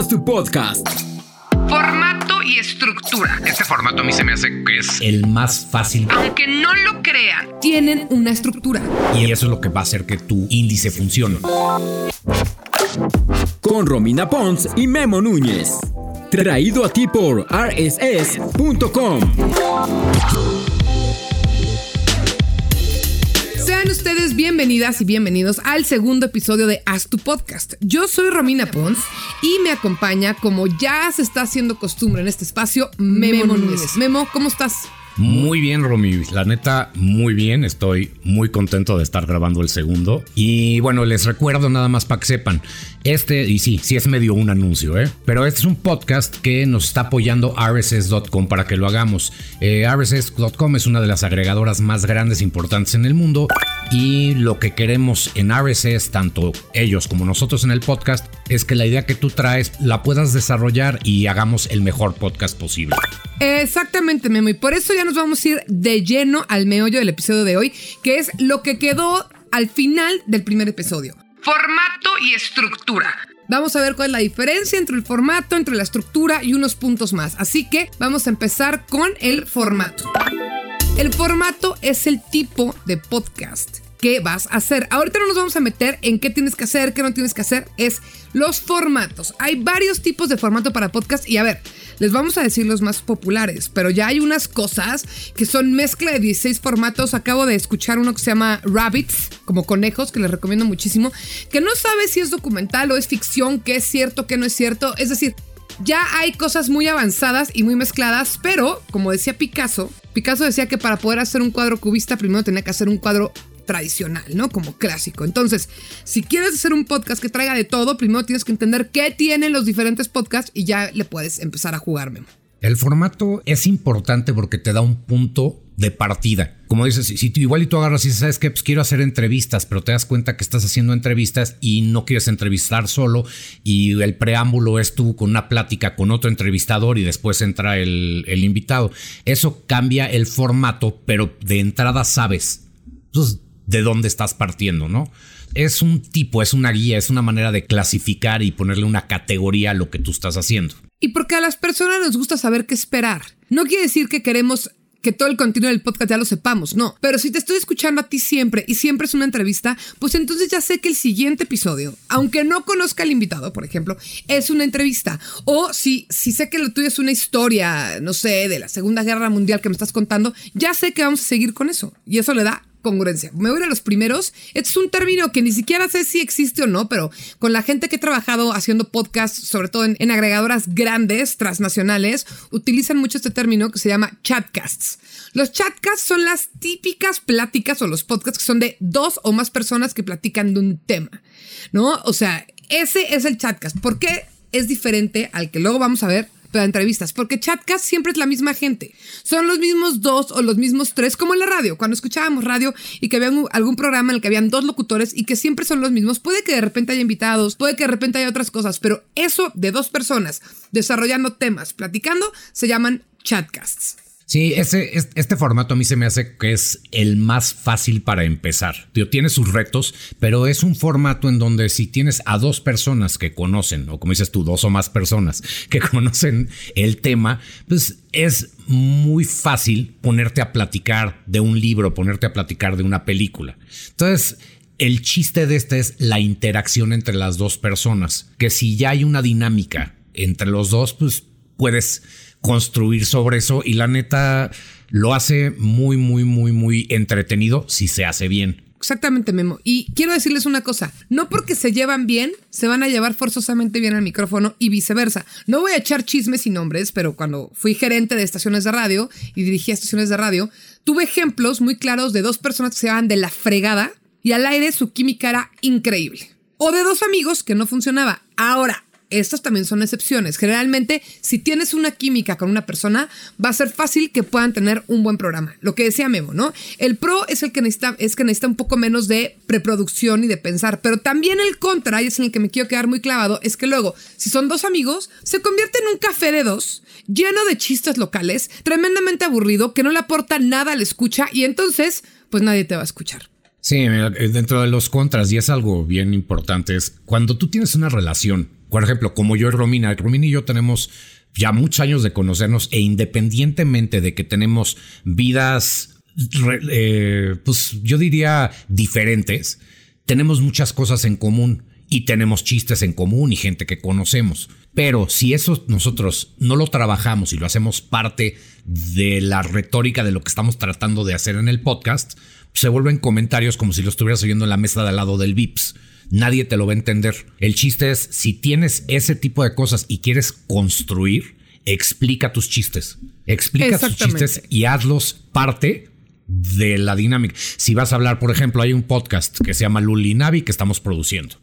Haz tu podcast. Formato y estructura. Este formato a mí se me hace que es el más fácil. Aunque no lo crean, tienen una estructura. Y eso es lo que va a hacer que tu índice funcione. Con Romina Pons y Memo Núñez. Traído a ti por rss.com. Sean ustedes bienvenidas y bienvenidos al segundo episodio de Haz tu Podcast. Yo soy Romina Pons y me acompaña, como ya se está haciendo costumbre en este espacio, Memo, Núñez. Memo, ¿cómo estás? Muy bien, Romy. La neta, muy bien. Estoy muy contento de estar grabando el segundo. Y bueno, les recuerdo nada más para que sepan. Este, y sí, sí es medio un anuncio, ¿eh? Pero este es un podcast que nos está apoyando RSS.com para que lo hagamos. Eh, RSS.com es una de las agregadoras más grandes e importantes en el mundo. Y lo que queremos en RSS, tanto ellos como nosotros en el podcast, es que la idea que tú traes la puedas desarrollar y hagamos el mejor podcast posible. Exactamente, Memo. Y por eso ya nos vamos a ir de lleno al meollo del episodio de hoy, que es lo que quedó al final del primer episodio. Formato y estructura. Vamos a ver cuál es la diferencia entre el formato, entre la estructura y unos puntos más. Así que vamos a empezar con el formato. El formato es el tipo de podcast que vas a hacer. Ahorita no nos vamos a meter en qué tienes que hacer, qué no tienes que hacer. Es los formatos. Hay varios tipos de formato para podcast y a ver, les vamos a decir los más populares, pero ya hay unas cosas que son mezcla de 16 formatos. Acabo de escuchar uno que se llama Rabbits, como conejos, que les recomiendo muchísimo, que no sabe si es documental o es ficción, qué es cierto, qué no es cierto. Es decir, ya hay cosas muy avanzadas y muy mezcladas, pero como decía Picasso, Picasso decía que para poder hacer un cuadro cubista primero tenía que hacer un cuadro tradicional, ¿no? Como clásico. Entonces, si quieres hacer un podcast que traiga de todo, primero tienes que entender qué tienen los diferentes podcasts y ya le puedes empezar a jugarme. El formato es importante porque te da un punto de partida. Como dices, si tú igual y tú agarras y sabes que pues quiero hacer entrevistas, pero te das cuenta que estás haciendo entrevistas y no quieres entrevistar solo y el preámbulo es tú con una plática con otro entrevistador y después entra el, el invitado. Eso cambia el formato, pero de entrada sabes. Pues, de dónde estás partiendo, ¿no? Es un tipo, es una guía, es una manera de clasificar y ponerle una categoría a lo que tú estás haciendo. Y porque a las personas les gusta saber qué esperar. No quiere decir que queremos que todo el contenido del podcast ya lo sepamos, no. Pero si te estoy escuchando a ti siempre y siempre es una entrevista, pues entonces ya sé que el siguiente episodio, aunque no conozca al invitado, por ejemplo, es una entrevista. O si, si sé que lo tuyo es una historia, no sé, de la Segunda Guerra Mundial que me estás contando, ya sé que vamos a seguir con eso. Y eso le da congruencia. Me voy a ir a los primeros. Este es un término que ni siquiera sé si existe o no, pero con la gente que he trabajado haciendo podcasts, sobre todo en, agregadoras grandes, transnacionales, utilizan mucho este término que se llama chatcasts. Los chatcasts son las típicas pláticas o los podcasts que son de dos o más personas que platican de un tema, ¿no? O sea, ese es el chatcast. ¿Por qué es diferente al que luego vamos a ver? Para entrevistas, porque Chatcast siempre es la misma gente. Son los mismos dos o los mismos tres, como en la radio. Cuando escuchábamos radio y que había algún programa en el que habían dos locutores y que siempre son los mismos, puede que de repente haya invitados, puede que de repente haya otras cosas, pero eso de dos personas desarrollando temas, platicando, se llaman chatcasts. Sí, ese, este formato a mí se me hace que es el más fácil para empezar. tiene sus retos, pero es un formato en donde si tienes a dos personas que conocen, o como dices tú, dos o más personas que conocen el tema, pues es muy fácil ponerte a platicar de un libro, ponerte a platicar de una película. Entonces, el chiste de este es la interacción entre las dos personas, que si ya hay una dinámica entre los dos, pues puedes construir sobre eso y la neta lo hace muy, muy, muy, muy entretenido si se hace bien. Exactamente, Memo. Y quiero decirles una cosa, no porque se llevan bien, se van a llevar forzosamente bien al micrófono y viceversa. No voy a echar chismes y nombres, pero cuando fui gerente de estaciones de radio y dirigía estaciones de radio, tuve ejemplos muy claros de dos personas que se llevaban de la fregada y al aire su química era increíble. O de dos amigos que no funcionaba. Ahora, estas también son excepciones. Generalmente, si tienes una química con una persona, va a ser fácil que puedan tener un buen programa. Lo que decía Memo, ¿no? El pro es el que necesita, es que necesita un poco menos de preproducción y de pensar. Pero también el contra, y es en el que me quiero quedar muy clavado, es que luego, si son dos amigos, se convierte en un café de dos, lleno de chistes locales, tremendamente aburrido, que no le aporta nada a la escucha, y entonces, pues nadie te va a escuchar. Sí, dentro de los contras, y es algo bien importante, es cuando tú tienes una relación Por ejemplo, como yo y Romina, Romina y yo tenemos ya muchos años de conocernos e independientemente de que tenemos vidas, eh, pues yo diría diferentes, tenemos muchas cosas en común y tenemos chistes en común y gente que conocemos. Pero si eso nosotros no lo trabajamos y lo hacemos parte de la retórica de lo que estamos tratando de hacer en el podcast, se vuelven comentarios como si lo estuvieras oyendo en la mesa de al lado del VIPS. Nadie te lo va a entender. El chiste es, si tienes ese tipo de cosas y quieres construir, explica tus chistes. Explica tus chistes y hazlos parte de la dinámica. Si vas a hablar, por ejemplo, hay un podcast que se llama Luli Navi que estamos produciendo.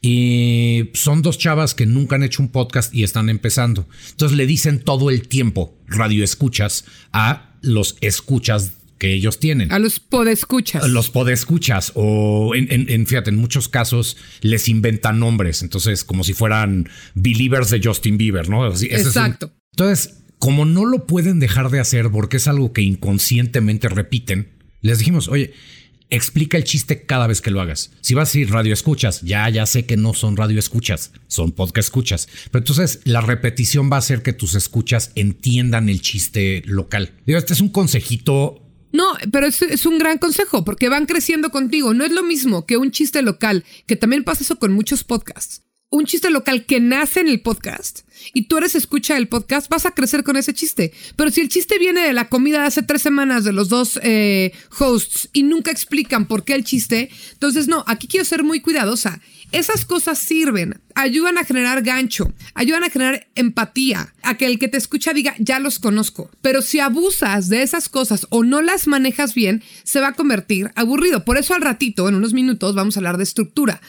Y son dos chavas que nunca han hecho un podcast y están empezando. Entonces le dicen todo el tiempo radio escuchas a los escuchas que ellos tienen. A los podescuchas. Los podescuchas. O en, en, fíjate, en muchos casos les inventan nombres. Entonces, como si fueran believers de Justin Bieber, ¿no? Exacto. entonces, como no lo pueden dejar de hacer porque es algo que inconscientemente repiten, les dijimos, oye, explica el chiste cada vez que lo hagas. Si vas a decir radio escuchas, ya, ya sé que no son radio escuchas, son podcast escuchas. Pero entonces la repetición va a hacer que tus escuchas entiendan el chiste local. Digo, este es un consejito no, pero es, un gran consejo porque van creciendo contigo. No es lo mismo que un chiste local, que también pasa eso con muchos podcasts un chiste local que nace en el podcast y tú eres escucha del podcast, vas a crecer con ese chiste. Pero si el chiste viene de la comida de hace tres semanas de los dos eh, hosts y nunca explican por qué el chiste, entonces no, aquí quiero ser muy cuidadosa. Esas cosas sirven, ayudan a generar gancho, ayudan a generar empatía, a que el que te escucha diga, ya los conozco. Pero si abusas de esas cosas o no las manejas bien, se va a convertir aburrido. Por eso al ratito, en unos minutos, vamos a hablar de estructura.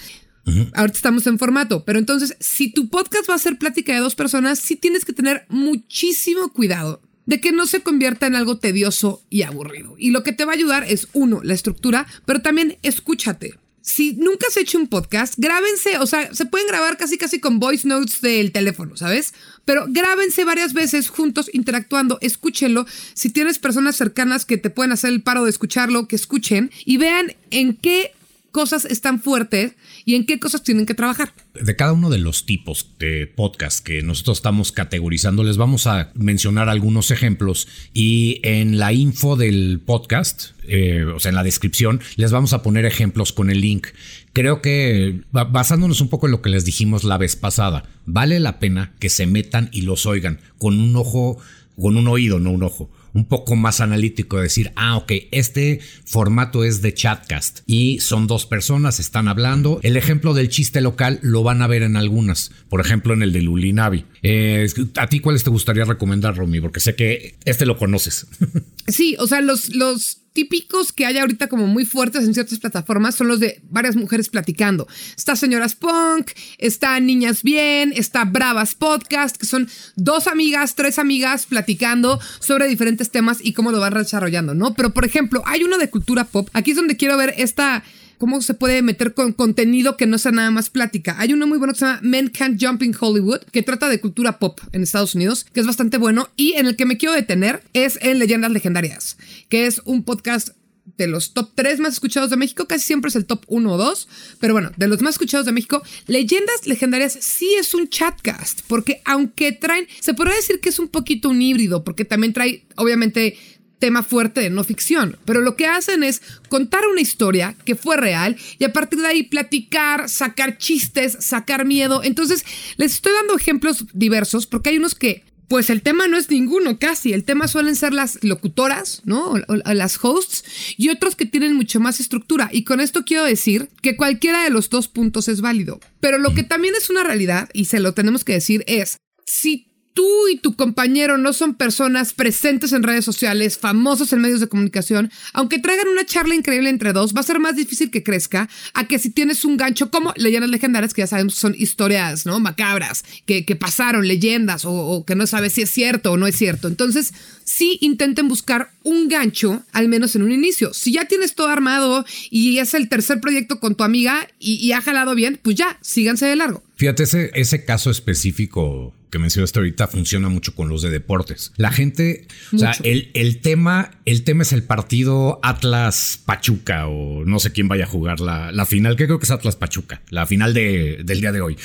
Ahorita estamos en formato, pero entonces, si tu podcast va a ser plática de dos personas, sí tienes que tener muchísimo cuidado de que no se convierta en algo tedioso y aburrido. Y lo que te va a ayudar es, uno, la estructura, pero también escúchate. Si nunca has hecho un podcast, grábense, o sea, se pueden grabar casi casi con voice notes del teléfono, ¿sabes? Pero grábense varias veces juntos interactuando, escúchenlo. Si tienes personas cercanas que te pueden hacer el paro de escucharlo, que escuchen y vean en qué cosas están fuertes y en qué cosas tienen que trabajar. De cada uno de los tipos de podcast que nosotros estamos categorizando, les vamos a mencionar algunos ejemplos y en la info del podcast, eh, o sea, en la descripción, les vamos a poner ejemplos con el link. Creo que basándonos un poco en lo que les dijimos la vez pasada, vale la pena que se metan y los oigan con un ojo, con un oído, no un ojo un poco más analítico, decir, ah, ok, este formato es de chatcast y son dos personas, están hablando. El ejemplo del chiste local lo van a ver en algunas, por ejemplo en el de Lulinavi. Eh, ¿A ti cuáles te gustaría recomendar, Romy? Porque sé que este lo conoces. Sí, o sea, los, los típicos que hay ahorita como muy fuertes en ciertas plataformas son los de varias mujeres platicando. Está Señoras Punk, está Niñas Bien, está Bravas Podcast, que son dos amigas, tres amigas platicando sobre diferentes temas y cómo lo van desarrollando, ¿no? Pero por ejemplo, hay uno de cultura pop. Aquí es donde quiero ver esta cómo se puede meter con contenido que no sea nada más plática. Hay uno muy bueno que se llama Men Can't Jump in Hollywood, que trata de cultura pop en Estados Unidos, que es bastante bueno. Y en el que me quiero detener es en Leyendas Legendarias, que es un podcast de los top 3 más escuchados de México, casi siempre es el top 1 o 2, pero bueno, de los más escuchados de México, Leyendas Legendarias sí es un chatcast, porque aunque traen, se podría decir que es un poquito un híbrido, porque también trae, obviamente, tema fuerte de no ficción, pero lo que hacen es contar una historia que fue real y a partir de ahí platicar, sacar chistes, sacar miedo. Entonces, les estoy dando ejemplos diversos porque hay unos que pues el tema no es ninguno casi, el tema suelen ser las locutoras, ¿no? Las hosts y otros que tienen mucho más estructura. Y con esto quiero decir que cualquiera de los dos puntos es válido. Pero lo que también es una realidad, y se lo tenemos que decir, es si tú y tu compañero no son personas presentes en redes sociales, famosos en medios de comunicación, aunque traigan una charla increíble entre dos, va a ser más difícil que crezca a que si tienes un gancho como leyendas legendarias, que ya sabemos son historias, ¿no? Macabras, que, pasaron, leyendas, o, que no sabes si es cierto o no es cierto. Entonces, sí intenten buscar un gancho, al menos en un inicio. Si ya tienes todo armado y es el tercer proyecto con tu amiga y, ha jalado bien, pues ya, síganse de largo. Fíjate, ese, ese caso específico que mencionaste ahorita funciona mucho con los de deportes. La gente, o sea, el, el, tema, el tema es el partido Atlas Pachuca o no sé quién vaya a jugar la, la final, que creo que es Atlas Pachuca, la final de, del día de hoy.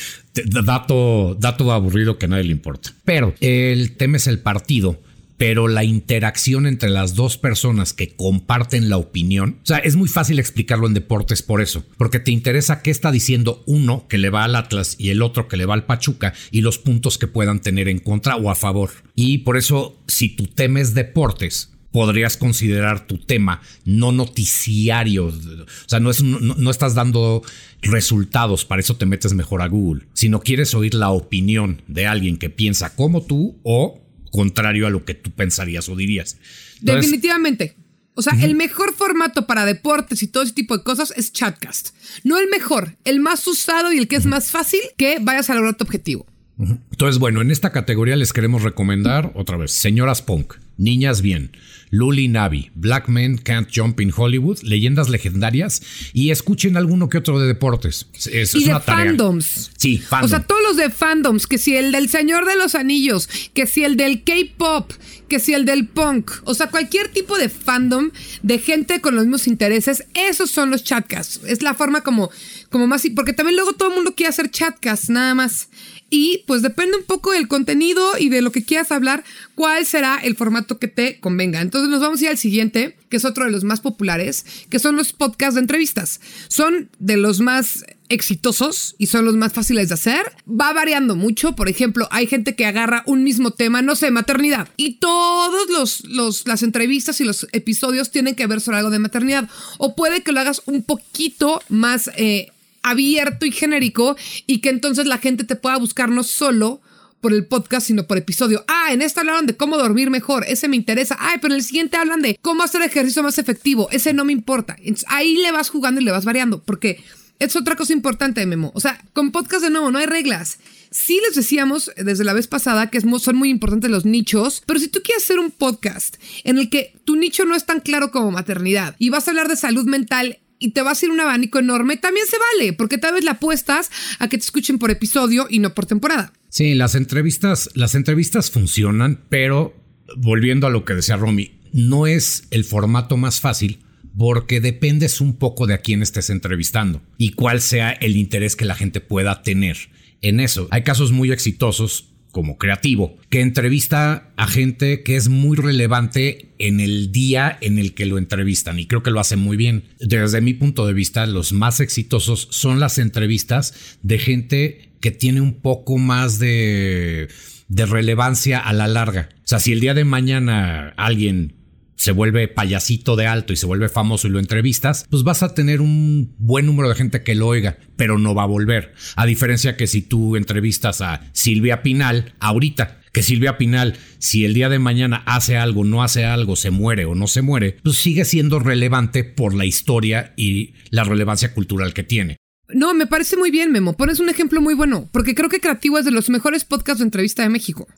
Dato, dato aburrido que a nadie le importa. Pero el tema es el partido pero la interacción entre las dos personas que comparten la opinión, o sea, es muy fácil explicarlo en deportes por eso, porque te interesa qué está diciendo uno que le va al Atlas y el otro que le va al Pachuca y los puntos que puedan tener en contra o a favor. Y por eso, si tu tema es deportes, podrías considerar tu tema no noticiario. O sea, no, no, estás dando resultados, para eso te metes mejor a Google. Si no quieres oír la opinión de alguien que piensa como tú o contrario a lo que tú pensarías o dirías. Definitivamente. O sea, el mejor formato para deportes y todo ese tipo de cosas es Chatcast. No el mejor, el más usado y el que es más fácil que vayas a lograr tu objetivo. Entonces, bueno, en esta categoría les queremos recomendar otra vez, Señoras Punk, Niñas Bien, Luli Navi, Black Men Can't Jump in Hollywood, Leyendas Legendarias y escuchen alguno que otro de deportes. Es, y de fandoms. Sí, fandoms. O sea, todos los de fandoms, que si el del Señor de los Anillos, que si el del K-pop, que si el del punk, o sea, cualquier tipo de fandom de gente con los mismos intereses, esos son los chatcasts. Es la forma como, como más, porque también luego todo el mundo quiere hacer chatcasts, nada más. Y pues depende un poco del contenido y de lo que quieras hablar, cuál será el formato que te convenga. Entonces nos vamos a ir al siguiente, que es otro de los más populares, que son los podcasts de entrevistas. Son de los más exitosos y son los más fáciles de hacer. Va variando mucho. Por ejemplo, hay gente que agarra un mismo tema, no sé, maternidad. Y todos los, los, las entrevistas y los episodios tienen que ver sobre algo de maternidad. O puede que lo hagas un poquito más eh, abierto y genérico y que entonces la gente te pueda buscar no solo por el podcast, sino por episodio. Ah, en esta hablaron de cómo dormir mejor, ese me interesa. Ay, pero en el siguiente hablan de cómo hacer ejercicio más efectivo, ese no me importa. ahí le vas jugando y le vas variando, porque es otra cosa importante, Memo. O sea, con podcast de nuevo no hay reglas. Sí les decíamos desde la vez pasada que son muy importantes los nichos, pero si tú quieres hacer un podcast en el que tu nicho no es tan claro como maternidad y vas a hablar de salud mental y te va a hacer un abanico enorme, también se vale, porque tal vez la apuestas a que te escuchen por episodio y no por temporada. Sí, las entrevistas, las entrevistas funcionan, pero volviendo a lo que decía Romy, no es el formato más fácil porque dependes un poco de a quién estés entrevistando y cuál sea el interés que la gente pueda tener en eso. Hay casos muy exitosos como creativo, que entrevista a gente que es muy relevante en el día en el que lo entrevistan y creo que lo hacen muy bien. Desde mi punto de vista, los más exitosos son las entrevistas de gente que tiene un poco más de, de relevancia a la larga. O sea, si el día de mañana alguien se vuelve payasito de alto y se vuelve famoso y lo entrevistas, pues vas a tener un buen número de gente que lo oiga, pero no va a volver. A diferencia que si tú entrevistas a Silvia Pinal ahorita, que Silvia Pinal, si el día de mañana hace algo, no hace algo, se muere o no se muere, pues sigue siendo relevante por la historia y la relevancia cultural que tiene. No, me parece muy bien, Memo. Pones un ejemplo muy bueno, porque creo que Creativo es de los mejores podcasts de entrevista de México.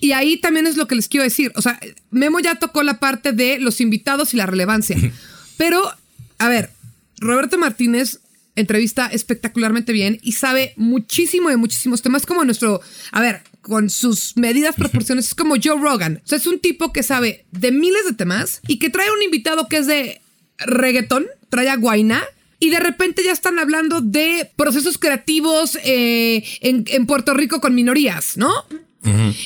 Y ahí también es lo que les quiero decir. O sea, Memo ya tocó la parte de los invitados y la relevancia. Pero, a ver, Roberto Martínez entrevista espectacularmente bien y sabe muchísimo de muchísimos temas, como nuestro, a ver, con sus medidas, proporciones, es como Joe Rogan. O sea, es un tipo que sabe de miles de temas y que trae un invitado que es de reggaetón, trae a Guaina y de repente ya están hablando de procesos creativos eh, en, Puerto Rico con minorías, ¿no?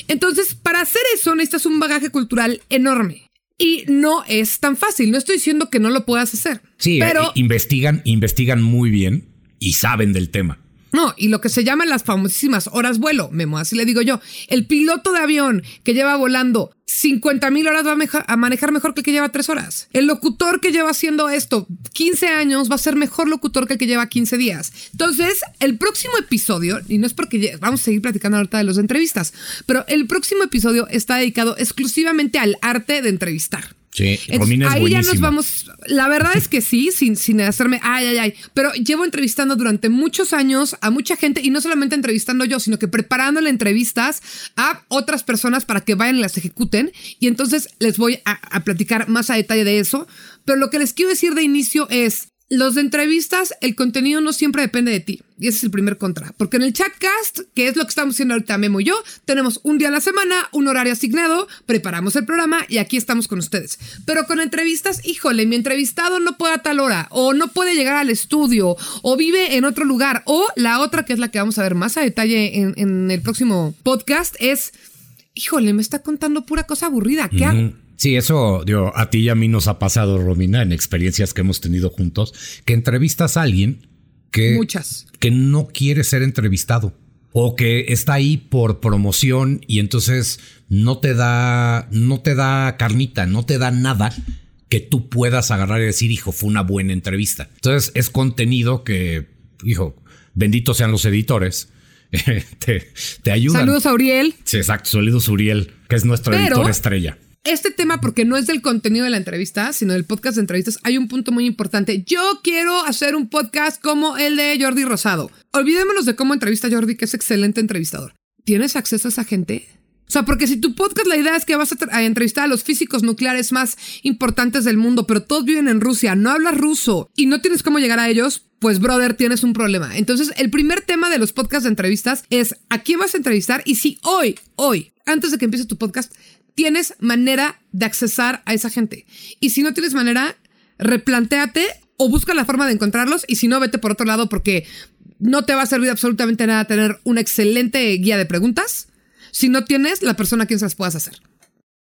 Entonces, para hacer eso necesitas un bagaje cultural enorme. Y no es tan fácil. No estoy diciendo que no lo puedas hacer. Sí, pero eh, investigan, investigan muy bien y saben del tema. No, y lo que se llaman las famosísimas horas vuelo, Memo, así le digo yo. El piloto de avión que lleva volando 50 mil horas va a, manejar mejor que el que lleva 3 horas. El locutor que lleva haciendo esto 15 años va a ser mejor locutor que el que lleva 15 días. Entonces, el próximo episodio, y no es porque vamos a seguir platicando ahorita de las entrevistas, pero el próximo episodio está dedicado exclusivamente al arte de entrevistar. Sí, Romina es ahí ya nos vamos. La verdad es que sí, sin, sin hacerme ay, ay, ay. Pero llevo entrevistando durante muchos años a mucha gente y no solamente entrevistando yo, sino que preparándole entrevistas a otras personas para que vayan y las ejecuten. Y entonces les voy a, a platicar más a detalle de eso. Pero lo que les quiero decir de inicio es: Los de entrevistas, el contenido no siempre depende de ti. Y ese es el primer contra. Porque en el chatcast, que es lo que estamos haciendo ahorita Memo y yo, tenemos un día a la semana, un horario asignado, preparamos el programa y aquí estamos con ustedes. Pero con entrevistas, híjole, mi entrevistado no puede a tal hora, o no puede llegar al estudio, o vive en otro lugar, o la otra, que es la que vamos a ver más a detalle en, el próximo podcast, es, híjole, me está contando pura cosa aburrida. ¿Qué hago? Sí, eso digo, a ti y a mí nos ha pasado, Romina, en experiencias que hemos tenido juntos, que entrevistas a alguien que, Muchas. que no quiere ser entrevistado o que está ahí por promoción y entonces no te da, no te da carnita, no te da nada que tú puedas agarrar y decir, hijo, fue una buena entrevista. Entonces es contenido que, hijo, benditos sean los editores. te, te ayudan. Saludos a Uriel. Sí, exacto. Saludos a Uriel, que es nuestro editor estrella este tema, porque no es del contenido de la entrevista, sino del podcast de entrevistas, hay un punto muy importante. Yo quiero hacer un podcast como el de Jordi Rosado. Olvidémonos de cómo entrevista a Jordi, que es excelente entrevistador. ¿Tienes acceso a esa gente? O sea, porque si tu podcast la idea es que vas a, entrevistar a los físicos nucleares más importantes del mundo, pero todos viven en Rusia, no hablas ruso y no tienes cómo llegar a ellos, pues brother, tienes un problema. Entonces, el primer tema de los podcasts de entrevistas es a quién vas a entrevistar y si hoy, hoy, antes de que empiece tu podcast, tienes manera de accesar a esa gente. Y si no tienes manera, replantéate o busca la forma de encontrarlos y si no, vete por otro lado porque no te va a servir absolutamente nada tener una excelente guía de preguntas si no tienes la persona a quien se las puedas hacer.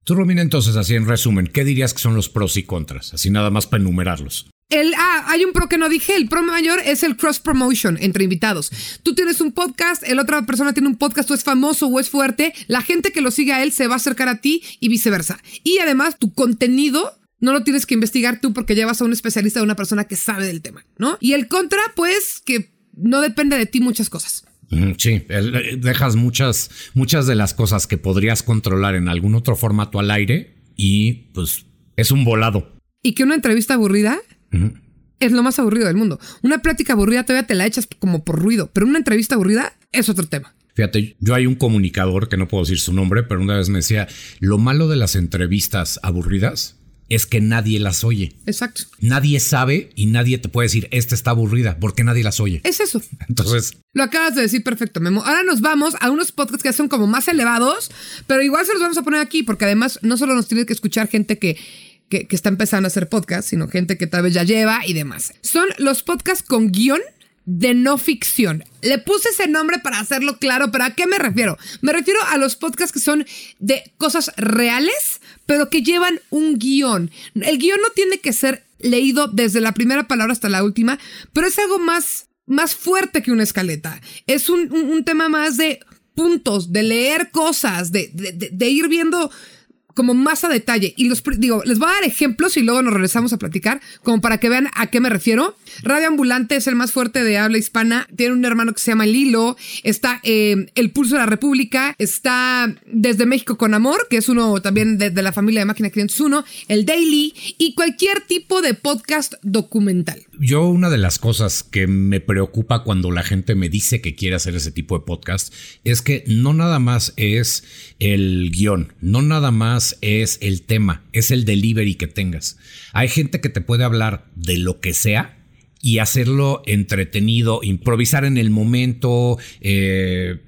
Tú, Romina, entonces, así en resumen, ¿qué dirías que son los pros y contras? Así nada más para enumerarlos. El, ah, hay un pro que no dije. El pro mayor es el cross promotion entre invitados. Tú tienes un podcast, el otra persona tiene un podcast, tú es famoso o es fuerte. La gente que lo sigue a él se va a acercar a ti y viceversa. Y además, tu contenido no lo tienes que investigar tú porque llevas a un especialista, a una persona que sabe del tema, ¿no? Y el contra, pues, que no depende de ti muchas cosas. Sí, eh, dejas muchas, muchas de las cosas que podrías controlar en algún otro formato al aire y pues es un volado. Y que una entrevista aburrida es lo más aburrido del mundo. Una plática aburrida todavía te la echas como por ruido, pero una entrevista aburrida es otro tema. Fíjate, yo hay un comunicador que no puedo decir su nombre, pero una vez me decía, lo malo de las entrevistas aburridas es que nadie las oye. Exacto. Nadie sabe y nadie te puede decir, esta está aburrida, porque nadie las oye. Es eso. Entonces... Lo acabas de decir perfecto, Memo. Ahora nos vamos a unos podcasts que son como más elevados, pero igual se los vamos a poner aquí, porque además no solo nos tiene que escuchar gente que que, está empezando a hacer podcast, sino gente que tal vez ya lleva y demás. Son los podcasts con guion de no ficción. Le puse ese nombre para hacerlo claro, pero ¿a qué me refiero? Me refiero a los podcasts que son de cosas reales, pero que llevan un guion. El guion no tiene que ser leído desde la primera palabra hasta la última, pero es algo más, más fuerte que una escaleta. Es un, tema más de puntos, de leer cosas, de, de ir viendo como más a detalle. Y los digo, les voy a dar ejemplos y luego nos regresamos a platicar, como para que vean a qué me refiero. Radio Ambulante es el más fuerte de habla hispana. Tiene un hermano que se llama Lilo. Está eh, El Pulso de la República. Está Desde México con Amor, que es uno también de, la familia de Máquina 501. El Daily y cualquier tipo de podcast documental. Yo, una de las cosas que me preocupa cuando la gente me dice que quiere hacer ese tipo de podcast es que no nada más es el guion, no nada más es el tema, es el delivery que tengas. Hay gente que te puede hablar de lo que sea y hacerlo entretenido, improvisar en el momento, eh,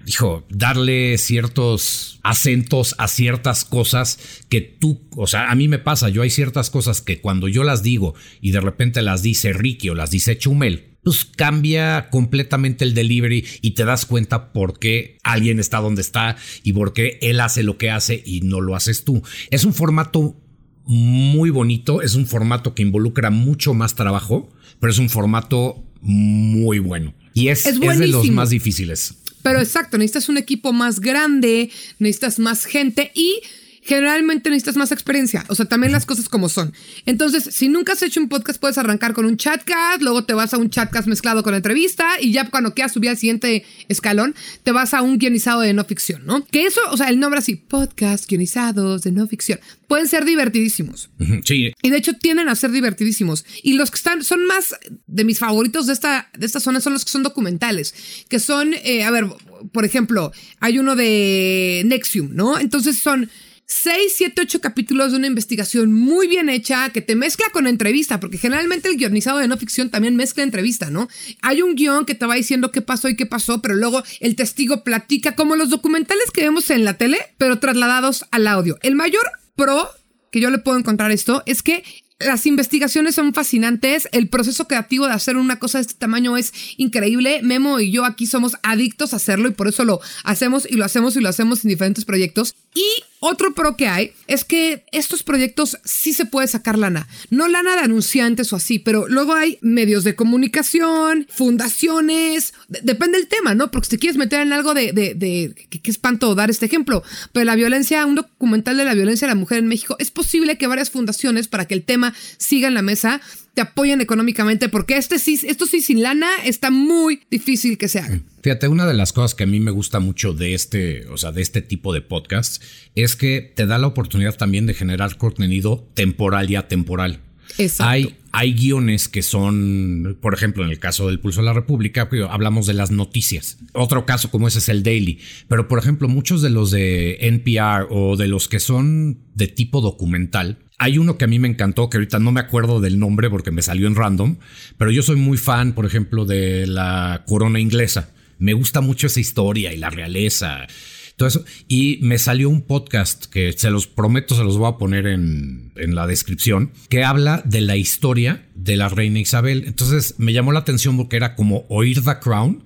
darle ciertos acentos a ciertas cosas que tú, o sea, a mí me pasa, yo hay ciertas cosas que cuando yo las digo y de repente las dice Ricky o las dice Chumel, pues cambia completamente el delivery y te das cuenta por qué alguien está donde está y por qué él hace lo que hace y no lo haces tú. Es un formato muy bonito, es un formato que involucra mucho más trabajo, pero es un formato muy bueno. Y es, es, es de los más difíciles. Pero exacto, necesitas un equipo más grande, necesitas más gente y generalmente necesitas más experiencia. O sea, también las cosas como son. Entonces, si nunca has hecho un podcast, puedes arrancar con un chatcast, luego te vas a un chatcast mezclado con entrevista y ya cuando quieras subir al siguiente escalón, te vas a un guionizado de no ficción, ¿no? Que eso, o sea, el nombre así, podcast guionizados de no ficción, pueden ser divertidísimos. Sí. Y de hecho tienden a ser divertidísimos. Y los que están, son más de mis favoritos de esta, de esta zona son los que son documentales, que son, eh, a ver, por ejemplo, hay uno de Nexium, ¿no? Entonces son 6, 7, 8 capítulos de una investigación muy bien hecha que te mezcla con entrevista, porque generalmente el guionizado de no ficción también mezcla entrevista, ¿no? Hay un guion que te va diciendo qué pasó y qué pasó, pero luego el testigo platica como los documentales que vemos en la tele, pero trasladados al audio. El mayor pro que yo le puedo encontrar esto es que las investigaciones son fascinantes, el proceso creativo de hacer una cosa de este tamaño es increíble. Memo y yo aquí somos adictos a hacerlo y por eso lo hacemos y lo hacemos y lo hacemos en diferentes proyectos. Y otro pro que hay es que estos proyectos sí se puede sacar lana. No lana de anunciantes o así, pero luego hay medios de comunicación, fundaciones, depende del tema, ¿no? Porque si te quieres meter en algo de, de, de qué espanto dar este ejemplo, pero la violencia, un documental de la violencia de la mujer en México, es posible que varias fundaciones para que el tema siga en la mesa te apoyen económicamente, porque este sí, esto sí sin lana está muy difícil que se haga. Fíjate, una de las cosas que a mí me gusta mucho de este, o sea, de este tipo de podcast es que te da la oportunidad también de generar contenido temporal y atemporal. Exacto. Hay, hay guiones que son, por ejemplo, en el caso del Pulso de la República, hablamos de las noticias. Otro caso como ese es el Daily. Pero, por ejemplo, muchos de los de NPR o de los que son de tipo documental, hay uno que a mí me encantó, que ahorita no me acuerdo del nombre porque me salió en random, pero yo soy muy fan, por ejemplo, de la corona inglesa. Me gusta mucho esa historia y la realeza, todo eso. Y me salió un podcast que se los prometo, se los voy a poner en, la descripción, que habla de la historia de la reina Isabel. Entonces me llamó la atención porque era como oír The Crown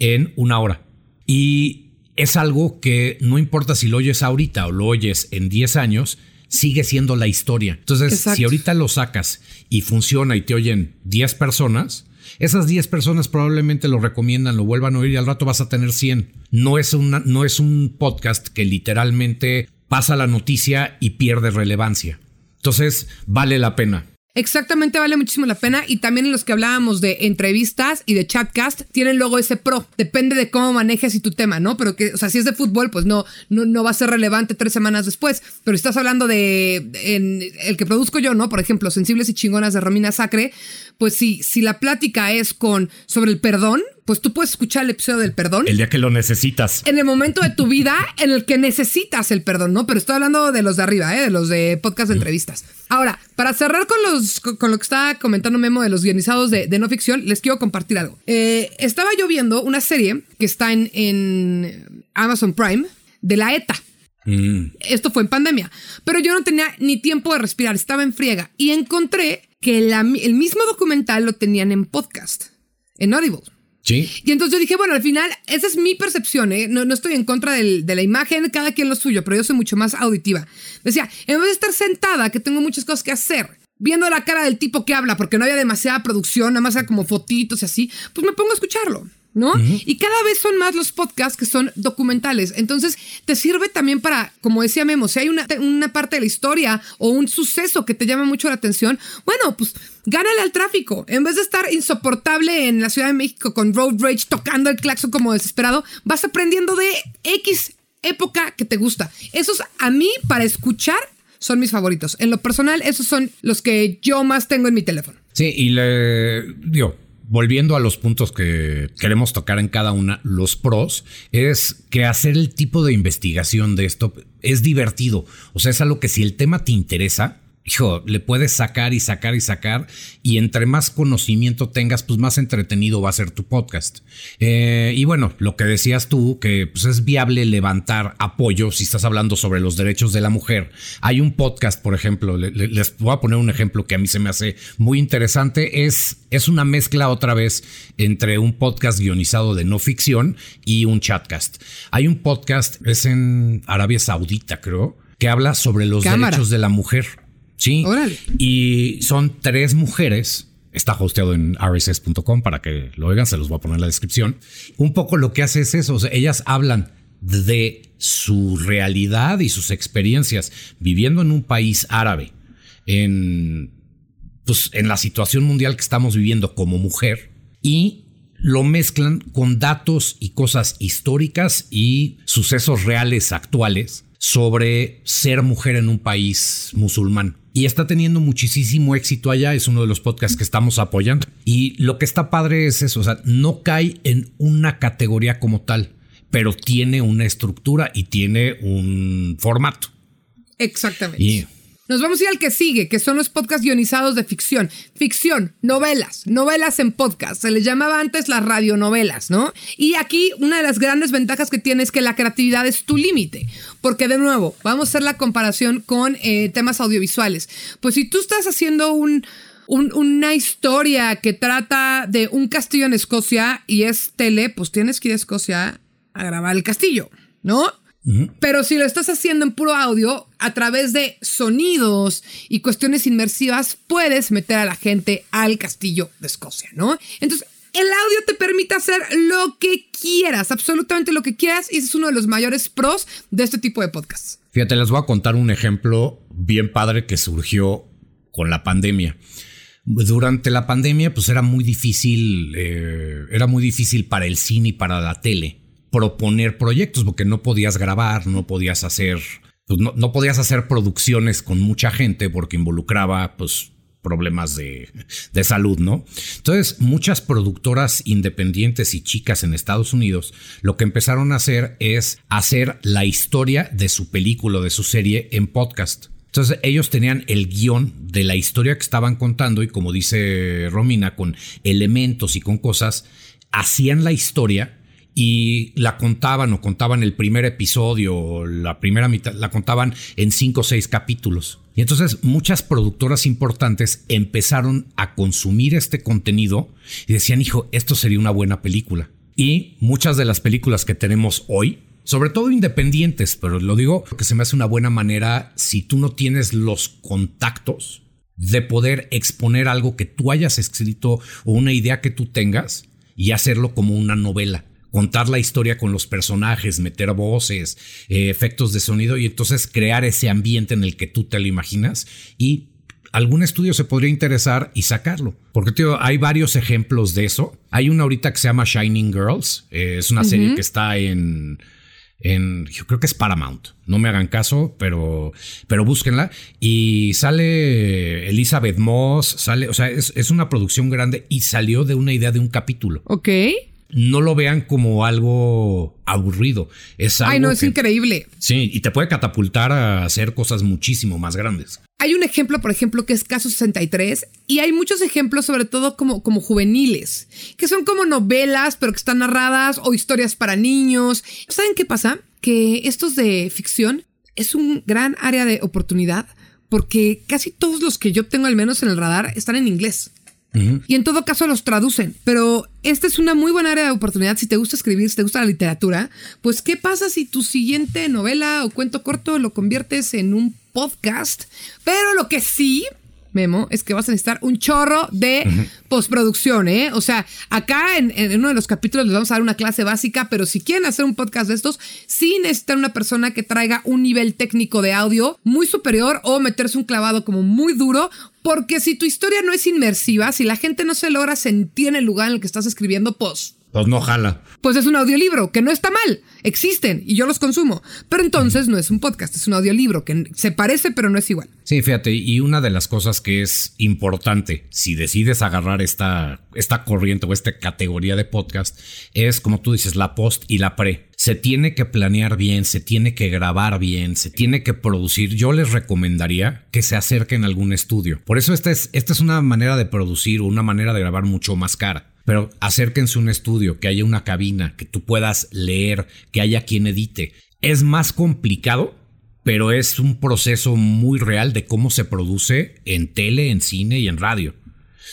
en una hora. Y es algo que no importa si lo oyes ahorita o lo oyes en 10 años, sigue siendo la historia. Entonces, si ahorita lo sacas y funciona y te oyen 10 personas, esas 10 personas probablemente lo recomiendan, lo vuelvan a oír y al rato vas a tener 100. No es, una, no es un podcast que literalmente pasa la noticia y pierde relevancia. Entonces, vale la pena. Exactamente, vale muchísimo la pena. Y también en los que hablábamos de entrevistas y de chatcast, tienen luego ese pro. Depende de cómo manejes y tu tema, ¿no? Pero que, o sea, si es de fútbol, pues no, no, no va a ser relevante tres semanas después. Pero si estás hablando de en el que produzco yo, ¿no? Por ejemplo, Sensibles y Chingonas de Romina Sacre, pues si, si la plática es con sobre el perdón, pues tú puedes escuchar el episodio del perdón. El día que lo necesitas. En el momento de tu vida en el que necesitas el perdón, ¿no? Pero estoy hablando de los de arriba, ¿eh? De los de podcast de entrevistas. Ahora, para cerrar con, los, con lo que estaba comentando Memo de los guionizados de, no ficción, les quiero compartir algo. Eh, estaba yo viendo una serie que está en, en Amazon Prime de la ETA. Mm. Esto fue en pandemia. Pero yo no tenía ni tiempo de respirar, estaba en friega. Y encontré que el mismo documental lo tenían en podcast, en Audible. Y entonces yo dije, bueno, al final, esa es mi percepción, ¿eh? no, no, estoy en contra del, de la imagen, cada quien lo suyo, pero yo soy mucho más auditiva. Decía, en vez de estar sentada, que tengo muchas cosas que hacer, viendo la cara del tipo que habla, porque no había demasiada producción, nada más era como fotitos y así, pues me pongo a escucharlo. ¿No? Y cada vez son más los podcasts que son documentales. Entonces, te sirve también para, como decía Memo, si hay una, una parte de la historia o un suceso que te llama mucho la atención, bueno, pues gánale al tráfico. En vez de estar insoportable en la Ciudad de México con road rage tocando el claxon como desesperado, vas aprendiendo de X época que te gusta. Esos a mí para escuchar son mis favoritos. En lo personal, esos son los que yo más tengo en mi teléfono. Sí, y le digo, volviendo a los puntos que queremos tocar en cada una, los pros, es que hacer el tipo de investigación de esto es divertido. O sea, es algo que si el tema te interesa, hijo, le puedes sacar y sacar y sacar y entre más conocimiento tengas, pues más entretenido va a ser tu podcast. Eh, y bueno, lo que decías tú, que pues es viable levantar apoyo si estás hablando sobre los derechos de la mujer. Hay un podcast, por ejemplo, les voy a poner un ejemplo que a mí se me hace muy interesante, es, es una mezcla otra vez entre un podcast guionizado de no ficción y un chatcast. Hay un podcast, es en Arabia Saudita, creo, que habla sobre los derechos de la mujer. Sí. Y son tres mujeres. Está hosteado en rss.com para que lo oigan, se los voy a poner en la descripción. Un poco lo que hace es eso, ellas hablan de su realidad y sus experiencias viviendo en un país árabe, en, pues, en la situación mundial que estamos viviendo como mujer, y lo mezclan con datos y cosas históricas y sucesos reales actuales sobre ser mujer en un país musulmán y está teniendo muchísimo éxito allá. Es uno de los podcasts que estamos apoyando. Y lo que está padre es eso, o sea, no cae en una categoría como tal, pero tiene una estructura y tiene un formato. Exactamente. Y Nos vamos a ir al que sigue, que son los podcasts guionizados de ficción. Ficción, novelas, novelas en podcast. Se les llamaba antes las radionovelas, ¿no? Y aquí una de las grandes ventajas que tiene es que la creatividad es tu límite. Porque de nuevo, vamos a hacer la comparación con eh, temas audiovisuales. Pues si tú estás haciendo un, un- una historia que trata de un castillo en Escocia y es tele, pues tienes que ir a Escocia a grabar el castillo, ¿no? Pero si lo estás haciendo en puro audio, a través de sonidos y cuestiones inmersivas, puedes meter a la gente al castillo de Escocia, ¿no? Entonces, el audio te permite hacer lo que quieras, absolutamente lo que quieras, y ese es uno de los mayores pros de este tipo de podcasts. Fíjate, les voy a contar un ejemplo bien padre que surgió con la pandemia. Durante la pandemia, pues era muy difícil, eh, era muy difícil para el cine y para la tele proponer proyectos porque no podías grabar, no podías hacer, pues no, no podías hacer producciones con mucha gente porque involucraba, pues problemas de, de salud, ¿no? Entonces, muchas productoras independientes y chicas en Estados Unidos lo que empezaron a hacer es hacer la historia de su película, de su serie en podcast. Entonces ellos tenían el guion de la historia que estaban contando y como dice Romina, con elementos y con cosas, hacían la historia y la contaban o contaban el primer episodio la primera mitad, la contaban en cinco o seis capítulos. Y entonces muchas productoras importantes empezaron a consumir este contenido y decían, hijo, esto sería una buena película. Y muchas de las películas que tenemos hoy, sobre todo independientes, pero lo digo porque se me hace una buena manera si tú no tienes los contactos de poder exponer algo que tú hayas escrito o una idea que tú tengas y hacerlo como una novela contar la historia con los personajes, meter voces, eh, efectos de sonido y entonces crear ese ambiente en el que tú te lo imaginas y algún estudio se podría interesar y sacarlo. Porque tío, hay varios ejemplos de eso. Hay una ahorita que se llama Shining Girls, eh, es una serie que está en en, yo creo que es Paramount. No me hagan caso, pero, pero búsquenla. Y sale Elizabeth Moss, sale, o sea, es, es una producción grande y salió de una idea de un capítulo. Ok. No lo vean como algo aburrido. Es algo Ay, no, es que- increíble. Sí, y te puede catapultar a hacer cosas muchísimo más grandes. Hay un ejemplo, por ejemplo, que es Caso 63, y hay muchos ejemplos, sobre todo como, como juveniles, que son como novelas, pero que están narradas, o historias para niños. ¿Saben qué pasa? Que estos de ficción es un gran área de oportunidad, porque casi todos los que yo tengo, al menos en el radar, están en inglés. Y en todo caso los traducen. Pero esta es una muy buena área de oportunidad. Si te gusta escribir, si te gusta la literatura, pues ¿qué pasa si tu siguiente novela o cuento corto lo conviertes en un podcast? Pero lo que sí, Memo, es que vas a necesitar un chorro de postproducción, ¿eh? O sea, acá en, en uno de los capítulos les vamos a dar una clase básica, pero si quieren hacer un podcast de estos, sí necesitan una persona que traiga un nivel técnico de audio muy superior o meterse un clavado como muy duro, porque si tu historia no es inmersiva, si la gente no se logra sentir en el lugar en el que estás escribiendo, pues Pues no jala. pues es un audiolibro, que no está mal, existen y yo los consumo. Pero entonces no es un podcast, es un audiolibro que se parece pero no es igual. Sí, fíjate, y una de las cosas que es importante si decides agarrar esta, esta corriente o esta categoría de podcast es, como tú dices, la post y la pre. Se tiene que planear bien, se tiene que grabar bien, se tiene que producir. Yo les recomendaría que se acerquen a algún estudio. Por eso esta es, esta es una manera de producir o una manera de grabar mucho más cara. Pero acérquense a un estudio, que haya una cabina, que tú puedas leer, que haya quien edite. Es más complicado, pero es un proceso muy real de cómo se produce en tele, en cine y en radio.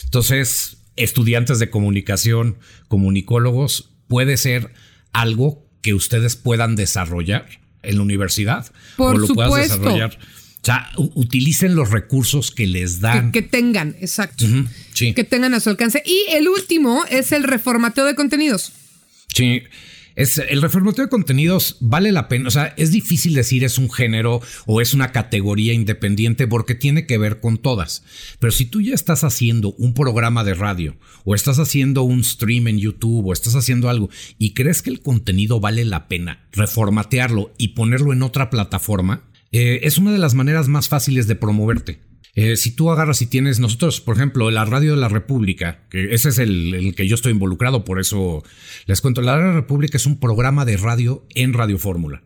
Entonces, estudiantes de comunicación, comunicólogos, puede ser algo que ustedes puedan desarrollar en la universidad. Por o lo puedas desarrollar. O sea, utilicen los recursos que les dan. Que, que tengan, exacto. Sí. Que tengan a su alcance. Y el último es el reformateo de contenidos. Sí. Es, el reformateo de contenidos vale la pena. O sea, es difícil decir es un género o es una categoría independiente porque tiene que ver con todas. Pero si tú ya estás haciendo un programa de radio o estás haciendo un stream en YouTube o estás haciendo algo y crees que el contenido vale la pena reformatearlo y ponerlo en otra plataforma, eh, es una de las maneras más fáciles de promoverte. Eh, si tú agarras y tienes, nosotros, por ejemplo, la Radio de la República, que ese es el, que yo estoy involucrado, por eso les cuento, la Radio de la República es un programa de radio en Radio Fórmula.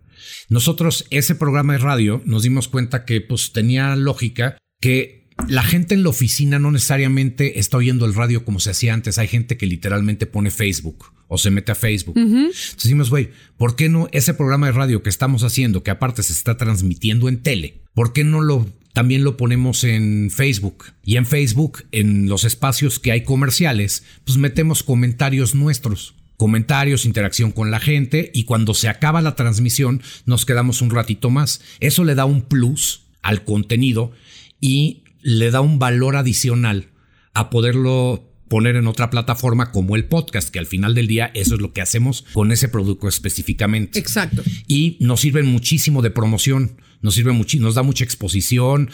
Nosotros, ese programa de radio, nos dimos cuenta que pues tenía lógica que la gente en la oficina no necesariamente está oyendo el radio como se hacía antes. Hay gente que literalmente pone Facebook o se mete a Facebook. Entonces decimos, güey, ¿por qué no ese programa de radio que estamos haciendo, que aparte se está transmitiendo en tele, ¿por qué no lo también lo ponemos en Facebook? Y en Facebook, en los espacios que hay comerciales, pues metemos comentarios nuestros comentarios, interacción con la gente y cuando se acaba la transmisión nos quedamos un ratito más. Eso le da un plus al contenido y le da un valor adicional a poderlo poner en otra plataforma como el podcast, que al final del día eso es lo que hacemos con ese producto específicamente. Exacto. Y nos sirve muchísimo de promoción, nos sirve mucho, nos da mucha exposición.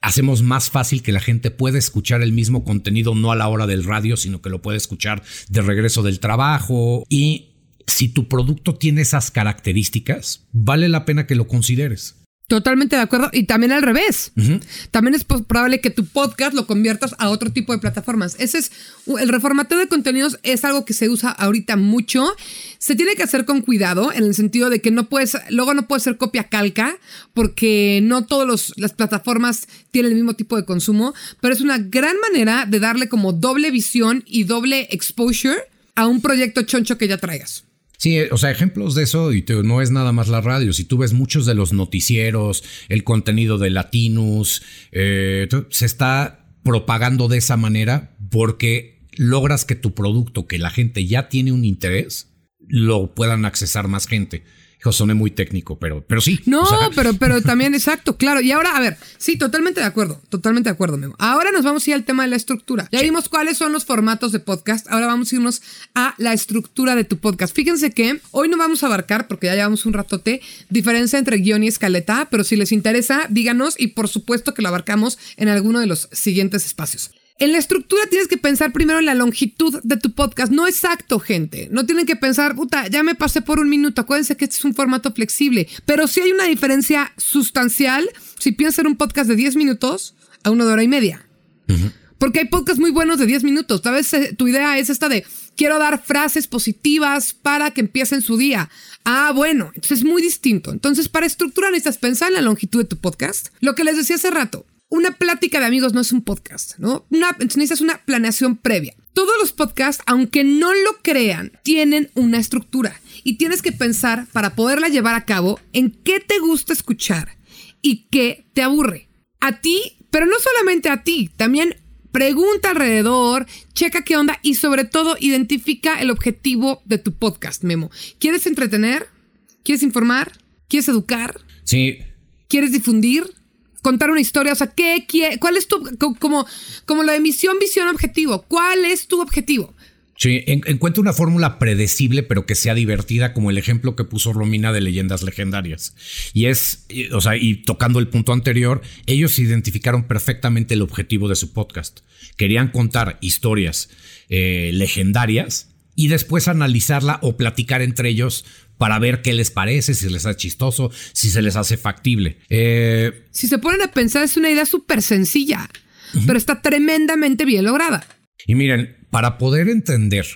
Hacemos más fácil que la gente pueda escuchar el mismo contenido no a la hora del radio, sino que lo puede escuchar de regreso del trabajo. Y si tu producto tiene esas características, vale la pena que lo consideres. Totalmente de acuerdo. Y también al revés. También es probable que tu podcast lo conviertas a otro tipo de plataformas. Ese es el reformateo de contenidos es algo que se usa ahorita mucho. Se tiene que hacer con cuidado en el sentido de que no puedes, luego no puede ser copia calca porque no todas las plataformas tienen el mismo tipo de consumo, pero es una gran manera de darle como doble visión y doble exposure a un proyecto choncho que ya traigas. Sí, o sea, ejemplos de eso, y no es nada más la radio. Si tú ves muchos de los noticieros, el contenido de Latinus, eh, se está propagando de esa manera porque logras que tu producto, que la gente ya tiene un interés, lo puedan accesar más gente soné muy técnico, pero, pero sí. No, pero, pero también exacto, claro. Y ahora, a ver, sí, totalmente de acuerdo, totalmente de acuerdo, Memo. Ahora nos vamos a ir al tema de la estructura. Ya vimos cuáles son los formatos de podcast. Ahora vamos a irnos a la estructura de tu podcast. Fíjense que hoy no vamos a abarcar, porque ya llevamos un ratote, diferencia entre guion y escaleta, pero si les interesa, díganos y por supuesto que lo abarcamos en alguno de los siguientes espacios. En la estructura tienes que pensar primero en la longitud de tu podcast. No exacto, gente. No tienen que pensar, puta, ya me pasé por un minuto. Acuérdense que este es un formato flexible. Pero sí hay una diferencia sustancial si piensas en un podcast de 10 minutos a uno de hora y media. Porque hay podcasts muy buenos de 10 minutos. Tal vez eh, tu idea es esta de quiero dar frases positivas para que empiecen su día. Ah, bueno, entonces es muy distinto. Entonces, para estructurar necesitas pensar en la longitud de tu podcast. Lo que les decía hace rato, una plática de amigos no es un podcast, ¿no? Una, necesitas una planeación previa. Todos los podcasts, aunque no lo crean, tienen una estructura y tienes que pensar para poderla llevar a cabo en qué te gusta escuchar y qué te aburre. A ti, pero no solamente a ti, también pregunta alrededor, checa qué onda y sobre todo identifica el objetivo de tu podcast, Memo. ¿Quieres entretener? ¿Quieres informar? ¿Quieres educar? Sí. ¿Quieres difundir? Contar una historia? O sea, ¿qué, ¿cuál es tu, como, como la emisión, visión, objetivo? ¿Cuál es tu objetivo? Sí, encuentra una fórmula predecible, pero que sea divertida, como el ejemplo que puso Romina de leyendas legendarias. Y es, o sea, y tocando el punto anterior, ellos identificaron perfectamente el objetivo de su podcast. Querían contar historias eh, legendarias y después analizarla o platicar entre ellos para ver qué les parece, si les hace chistoso, si se les hace factible. Eh, si se ponen a pensar, es una idea súper sencilla, pero está tremendamente bien lograda. Y miren, para poder entender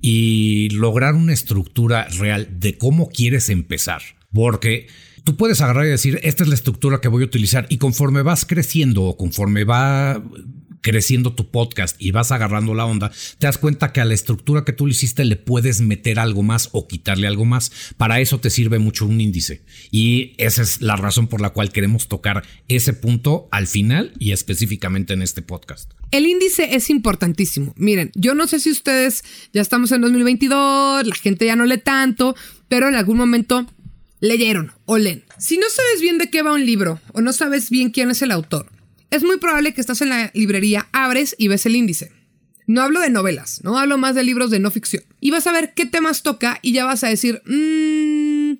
y lograr una estructura real de cómo quieres empezar, porque tú puedes agarrar y decir, esta es la estructura que voy a utilizar y conforme vas creciendo o conforme va creciendo tu podcast y vas agarrando la onda, te das cuenta que a la estructura que tú le hiciste le puedes meter algo más o quitarle algo más. Para eso te sirve mucho un índice. Y esa es la razón por la cual queremos tocar ese punto al final y específicamente en este podcast. El índice es importantísimo. Miren, yo no sé si ustedes ya estamos en 2022, la gente ya no lee tanto, pero en algún momento leyeron o leen. Si no sabes bien de qué va un libro o no sabes bien quién es el autor, es muy probable que estás en la librería, abres y ves el índice. No hablo de novelas, no hablo más de libros de no ficción. Y vas a ver qué temas toca y ya vas a decir, mmm,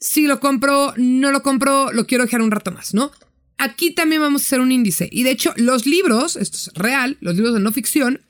si lo compro, no lo compro, lo quiero dejar un rato más, ¿no? Aquí también vamos a hacer un índice. Y de hecho, los libros, esto es real, los libros de no ficción,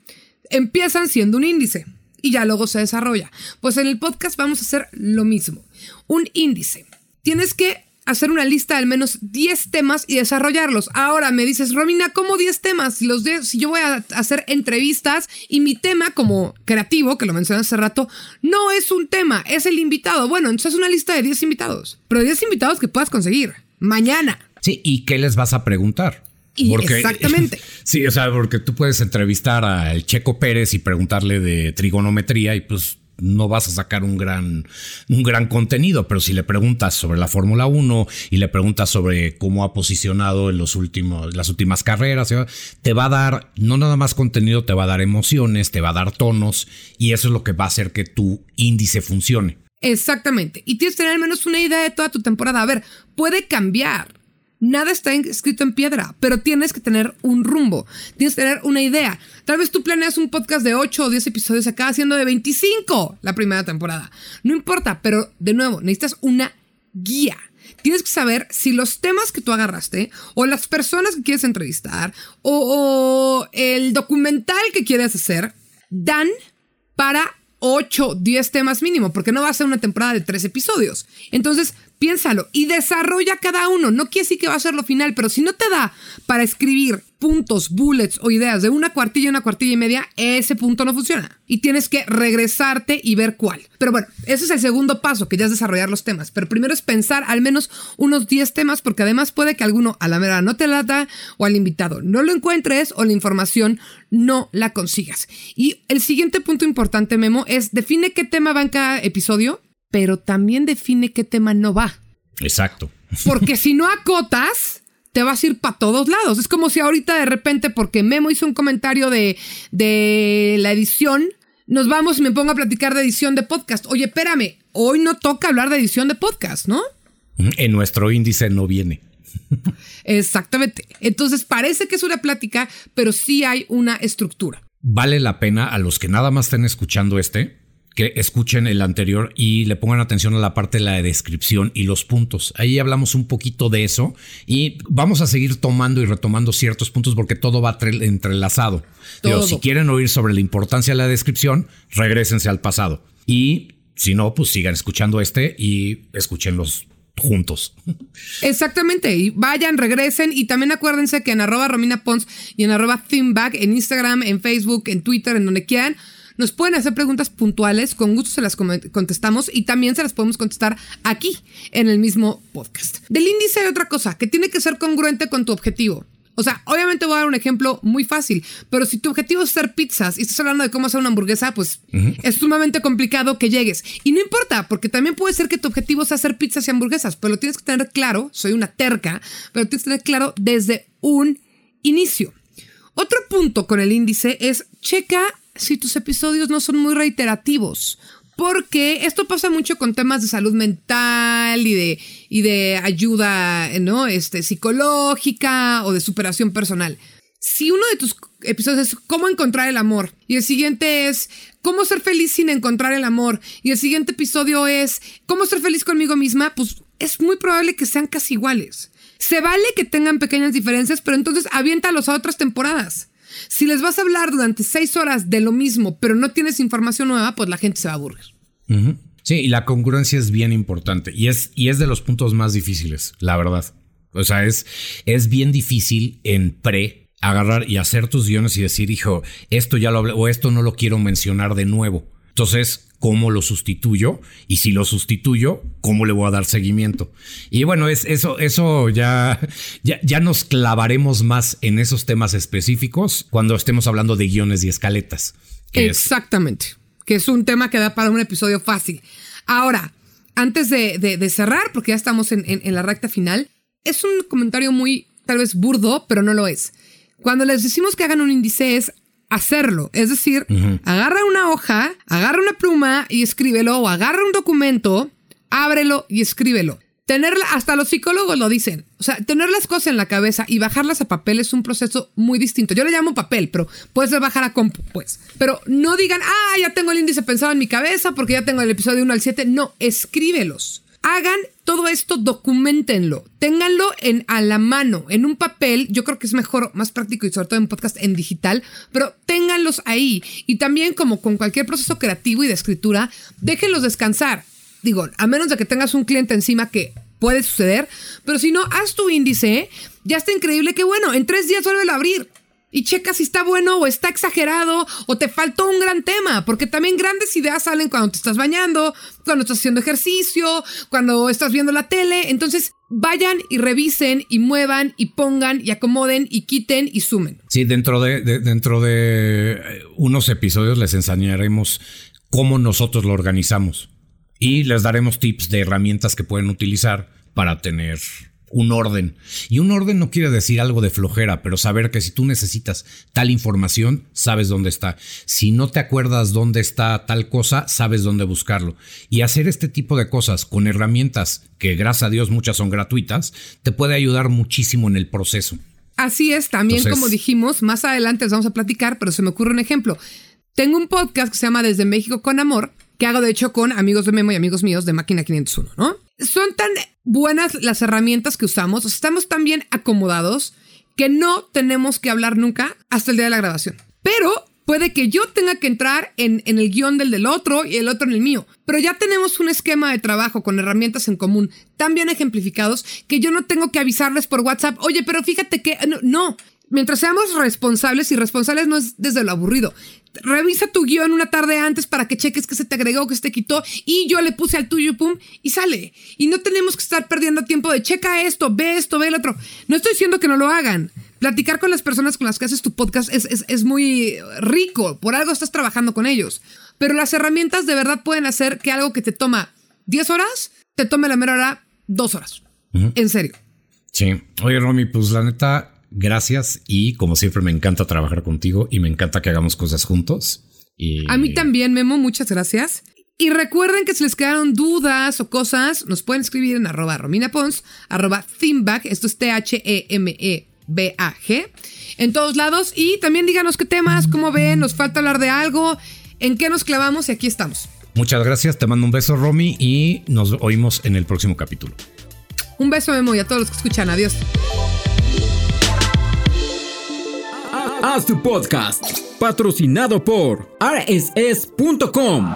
empiezan siendo un índice y ya luego se desarrolla. Pues en el podcast vamos a hacer lo mismo. Un índice. Tienes que hacer una lista de al menos 10 temas y desarrollarlos. Ahora me dices, Romina, ¿cómo 10 temas? Si, los si yo voy a hacer entrevistas y mi tema como creativo, que lo mencioné hace rato, no es un tema, es el invitado. Bueno, entonces es una lista de 10 invitados, pero 10 invitados que puedas conseguir mañana. Sí, ¿y qué les vas a preguntar? exactamente. Sí, o sea, porque tú puedes entrevistar al Checo Pérez y preguntarle de trigonometría y pues no vas a sacar un gran, un gran contenido, pero si le preguntas sobre la Fórmula 1 y le preguntas sobre cómo ha posicionado en los últimos, las últimas carreras, te va a dar no nada más contenido, te va a dar emociones, te va a dar tonos y eso es lo que va a hacer que tu índice funcione. Exactamente. Y tienes que tener al menos una idea de toda tu temporada. A ver, puede cambiar. Nada está escrito en piedra, pero tienes que tener un rumbo, tienes que tener una idea. Tal vez tú planeas un podcast de 8 o 10 episodios, acá haciendo de 25 la primera temporada. No importa, pero de nuevo, necesitas una guía. Tienes que saber si los temas que tú agarraste, o las personas que quieres entrevistar, o, el documental que quieres hacer, dan para 8, 10 temas mínimo, porque no va a ser una temporada de 3 episodios. Entonces, piénsalo y desarrolla cada uno. No quiere decir que va a ser lo final, pero si no te da para escribir puntos, bullets o ideas de una cuartilla, una cuartilla y media, ese punto no funciona. Y tienes que regresarte y ver cuál. Pero bueno, ese es el segundo paso, que ya es desarrollar los temas. Pero primero es pensar al menos unos 10 temas, porque además puede que alguno a la mera no te lata o al invitado no lo encuentres o la información no la consigas. Y el siguiente punto importante, Memo, es define qué tema va en cada episodio pero también define qué tema no va. Exacto. Porque si no acotas, te vas a ir para todos lados. Es como si ahorita de repente, porque Memo hizo un comentario de, de la edición, nos vamos y me pongo a platicar de edición de podcast. Oye, espérame, hoy no toca hablar de edición de podcast, ¿no? En nuestro índice no viene. Exactamente. Entonces parece que es una plática, pero sí hay una estructura. Vale la pena a los que nada más estén escuchando este, que escuchen el anterior y le pongan atención a la parte de la descripción y los puntos. Ahí hablamos un poquito de eso y vamos a seguir tomando y retomando ciertos puntos porque todo va entrelazado. Pero si quieren oír sobre la importancia de la descripción, regresense al pasado. Y si no, pues sigan escuchando este y escúchenlos juntos. Exactamente, y vayan, regresen y también acuérdense que en arroba Romina Pons y en arroba en Instagram, en Facebook, en Twitter, en donde quieran, nos pueden hacer preguntas puntuales, con gusto se las contestamos y también se las podemos contestar aquí en el mismo podcast. Del índice hay otra cosa, que tiene que ser congruente con tu objetivo. O sea, obviamente voy a dar un ejemplo muy fácil, pero si tu objetivo es hacer pizzas y estás hablando de cómo hacer una hamburguesa, pues es sumamente complicado que llegues. Y no importa, porque también puede ser que tu objetivo sea hacer pizzas y hamburguesas, pero lo tienes que tener claro, soy una terca, pero tienes que tener claro desde un inicio. Otro punto con el índice es checa si tus episodios no son muy reiterativos. Porque esto pasa mucho con temas de salud mental y de, y de ayuda ¿no? este, psicológica o de superación personal. Si uno de tus episodios es cómo encontrar el amor y el siguiente es cómo ser feliz sin encontrar el amor y el siguiente episodio es cómo ser feliz conmigo misma, pues es muy probable que sean casi iguales. Se vale que tengan pequeñas diferencias, pero entonces aviéntalos a otras temporadas. Si les vas a hablar durante seis horas de lo mismo, pero no tienes información nueva, pues la gente se va a aburrir. Sí, y la congruencia es bien importante y es, y es de los puntos más difíciles, la verdad. O sea, es, es bien difícil en pre agarrar y hacer tus guiones y decir, hijo, esto ya lo hablé o esto no lo quiero mencionar de nuevo. Entonces, ¿cómo lo sustituyo? Y si lo sustituyo, ¿cómo le voy a dar seguimiento? Y bueno, es eso, eso ya, ya, ya nos clavaremos más en esos temas específicos cuando estemos hablando de guiones y escaletas. Exactamente. Que es un tema que da para un episodio fácil. Ahora, antes de, cerrar, porque ya estamos en, en la recta final, es un comentario muy, tal vez burdo, pero no lo es. Cuando les decimos que hagan un índice es hacerlo. Es decir, agarra una hoja, agarra una pluma y escríbelo, o agarra un documento, ábrelo y escríbelo. Tenerla, hasta los psicólogos lo dicen. O sea, tener las cosas en la cabeza y bajarlas a papel es un proceso muy distinto. Yo le llamo papel, pero puedes bajar a compu, pues. Pero no digan, ah, ya tengo el índice pensado en mi cabeza porque ya tengo el episodio 1 al 7. No, escríbelos hagan todo esto, documentenlo, ténganlo en, a la mano, en un papel, yo creo que es mejor, más práctico y sobre todo en podcast en digital, pero ténganlos ahí. Y también como con cualquier proceso creativo y de escritura, déjenlos descansar. Digo, a menos de que tengas un cliente encima que puede suceder, pero si no, haz tu índice, ya está increíble que bueno, en tres días vuelve a abrir y checa si está bueno o está exagerado o te faltó un gran tema, porque también grandes ideas salen cuando te estás bañando, cuando estás haciendo ejercicio, cuando estás viendo la tele. Entonces, vayan y revisen y muevan y pongan y acomoden y quiten y sumen. Sí, dentro de, dentro de unos episodios les enseñaremos cómo nosotros lo organizamos y les daremos tips de herramientas que pueden utilizar para tener un orden. Y un orden no quiere decir algo de flojera, pero saber que si tú necesitas tal información, sabes dónde está. Si no te acuerdas dónde está tal cosa, sabes dónde buscarlo. Y hacer este tipo de cosas con herramientas, que gracias a Dios muchas son gratuitas, te puede ayudar muchísimo en el proceso. Así es, también como dijimos, más adelante les vamos a platicar, pero se me ocurre un ejemplo. Tengo un podcast que se llama Desde México con Amor, que hago de hecho con amigos de Memo y amigos míos de Máquina 501, ¿no? Son tan buenas las herramientas que usamos, estamos tan bien acomodados que no tenemos que hablar nunca hasta el día de la grabación. Pero puede que yo tenga que entrar en, en, el guion del del otro y el otro en el mío. Pero ya tenemos un esquema de trabajo con herramientas en común tan bien ejemplificados que yo no tengo que avisarles por WhatsApp, oye, pero fíjate que no, no. Mientras seamos responsables y responsables no es desde lo aburrido revisa tu guion una tarde antes para que cheques que se te agregó, que se te quitó y yo le puse al tuyo, pum, y sale. Y no tenemos que estar perdiendo tiempo de checa esto, ve esto, ve el otro. No estoy diciendo que no lo hagan. Platicar con las personas con las que haces tu podcast es, es, muy rico, por algo estás trabajando con ellos. Pero las herramientas de verdad pueden hacer que algo que te toma 10 horas, te tome la mera hora 2 horas. En serio. Sí. Oye, Romy, pues la neta, gracias y como siempre me encanta trabajar contigo y me encanta que hagamos cosas juntos. Y... A mí también, Memo, muchas gracias. Y recuerden que si les quedaron dudas o cosas, nos pueden escribir en arroba Romina Pons, arroba Thimbag, esto es T-H-E-M-E-B-A-G, en todos lados. Y también díganos qué temas, cómo ven, nos falta hablar de algo, en qué nos clavamos y aquí estamos. Muchas gracias, te mando un beso, Romy, y nos oímos en el próximo capítulo. Un beso, Memo, y a todos los que escuchan. Adiós. Haz tu podcast, patrocinado por rss.com.